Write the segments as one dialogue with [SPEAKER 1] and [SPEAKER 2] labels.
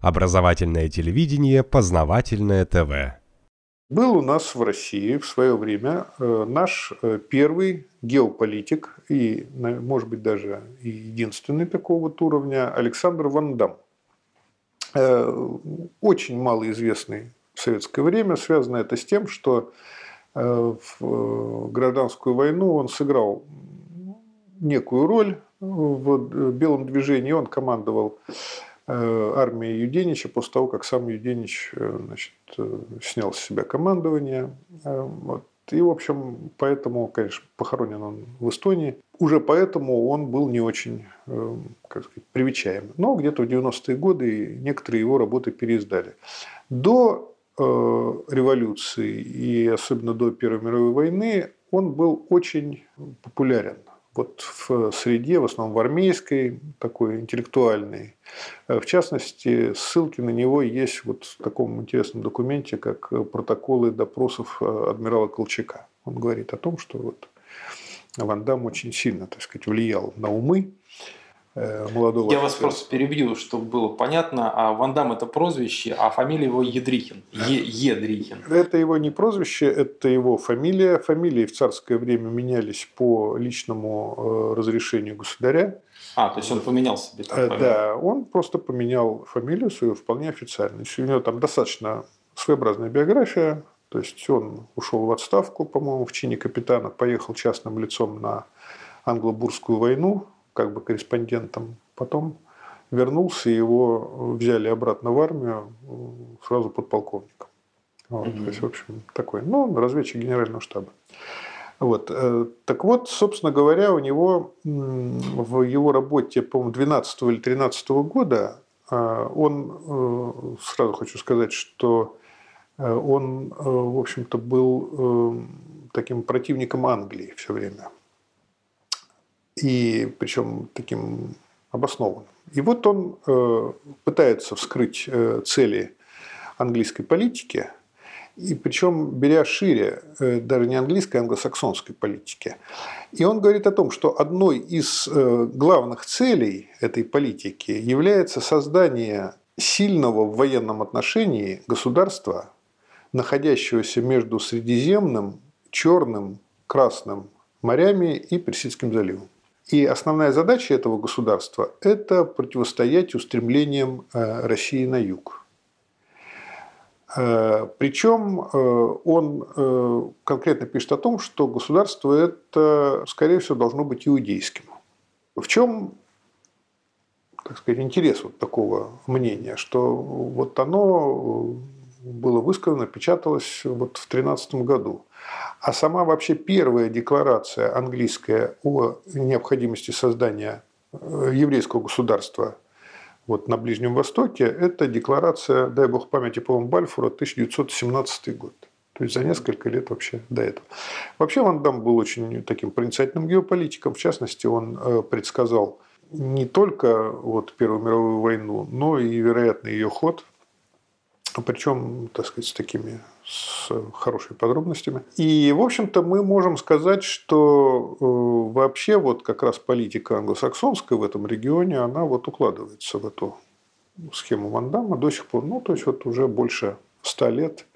[SPEAKER 1] Образовательное телевидение, познавательное ТВ.
[SPEAKER 2] Был у нас в России в свое время э, наш э, первый геополитик и, может быть, даже единственный такого вот уровня Александр Ван Дам. Э, очень малоизвестный в советское время. Связано это с тем, что в гражданскую войну он сыграл некую роль в белом движении. Он командовал армии Юденича после того, как сам Юденич э, значит, э, снял с себя командование. Вот. И, в общем, поэтому, конечно, похоронен он в Эстонии. Уже поэтому он был не очень, как сказать, привечаем. Но где-то в 90-е годы некоторые его работы переиздали. До революции и особенно до Первой мировой войны он был очень популярен вот в среде, в основном в армейской, такой интеллектуальной. В частности, ссылки на него есть вот в таком интересном документе, как протоколы допросов адмирала Колчака. Он говорит о том, что вот Ван Дам очень сильно, так сказать, влиял на умы
[SPEAKER 3] Э, молодого Я вас просто перебью, чтобы было понятно. А Ван Дам это прозвище, а фамилия его Едрихин. Е Едрихин.
[SPEAKER 2] Это его не прозвище, это его фамилия. Фамилии в царское время менялись по личному э, разрешению государя.
[SPEAKER 3] А, то есть он поменял себе
[SPEAKER 2] там э, Да, он просто поменял фамилию свою вполне официально. У него там достаточно своеобразная биография. То есть он ушел в отставку, по-моему, в чине капитана, поехал частным лицом на англо-бурскую войну, как бы корреспондентом. Потом вернулся, его взяли обратно в армию сразу подполковником. Вот, mm-hmm. То есть, в общем, такой, ну, разведчик генерального штаба. Вот. Э, так вот, собственно говоря, у него в его работе, по-моему, 12 или 13 года, э, он, э, сразу хочу сказать, что он, в общем-то, был таким противником Англии все время и причем таким обоснованным. И вот он э, пытается вскрыть э, цели английской политики, и причем беря шире, э, даже не английской, а англосаксонской политики. И он говорит о том, что одной из главных целей этой политики является создание сильного в военном отношении государства, находящегося между Средиземным, Черным, Красным морями и Персидским заливом. И основная задача этого государства – это противостоять устремлениям э, России на юг. Э, Причем э, он конкретно пишет о том, что государство это, скорее всего, должно быть иудейским. В чем так сказать, интерес вот такого мнения, что вот оно было высказано, печаталось вот в 2013 году. А сама вообще первая декларация английская о необходимости создания э, еврейского государства вот на Ближнем Востоке, это декларация, дай бог памяти, по-моему, Бальфура, 1917 год. То есть за несколько лет вообще до этого. Вообще Ван Дам был очень таким проницательным геополитиком. В частности, он э, предсказал не только вот Первую мировую войну, но и, вероятно, ее ход – причем, так сказать, с такими с хорошими подробностями. И, в общем-то, мы можем сказать, что э, вообще вот как раз политика англосаксонская в этом регионе, она вот укладывается в эту схему Вандама до сих пор, ну, то есть вот уже больше ста лет.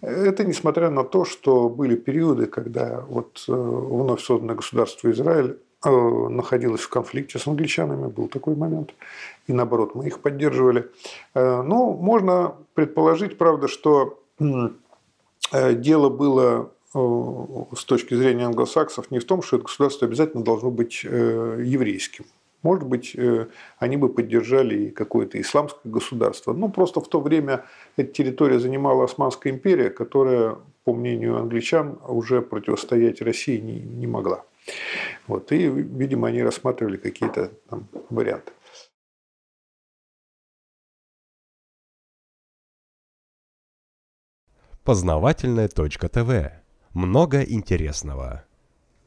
[SPEAKER 2] Это несмотря на то, что были периоды, когда вот э, вновь созданное государство Израиль э, находилось в конфликте с англичанами, был такой момент и наоборот, мы их поддерживали. Ну, можно предположить, правда, что э, дело было с точки зрения англосаксов не в том, что это государство обязательно должно быть еврейским. Может быть, они бы поддержали и какое-то исламское государство. Ну, просто в то время эта территория занимала Османская империя, которая, по мнению англичан, уже противостоять России не, не могла. Вот. И, видимо, они рассматривали какие-то там варианты.
[SPEAKER 1] Познавательная точка ТВ. Много интересного.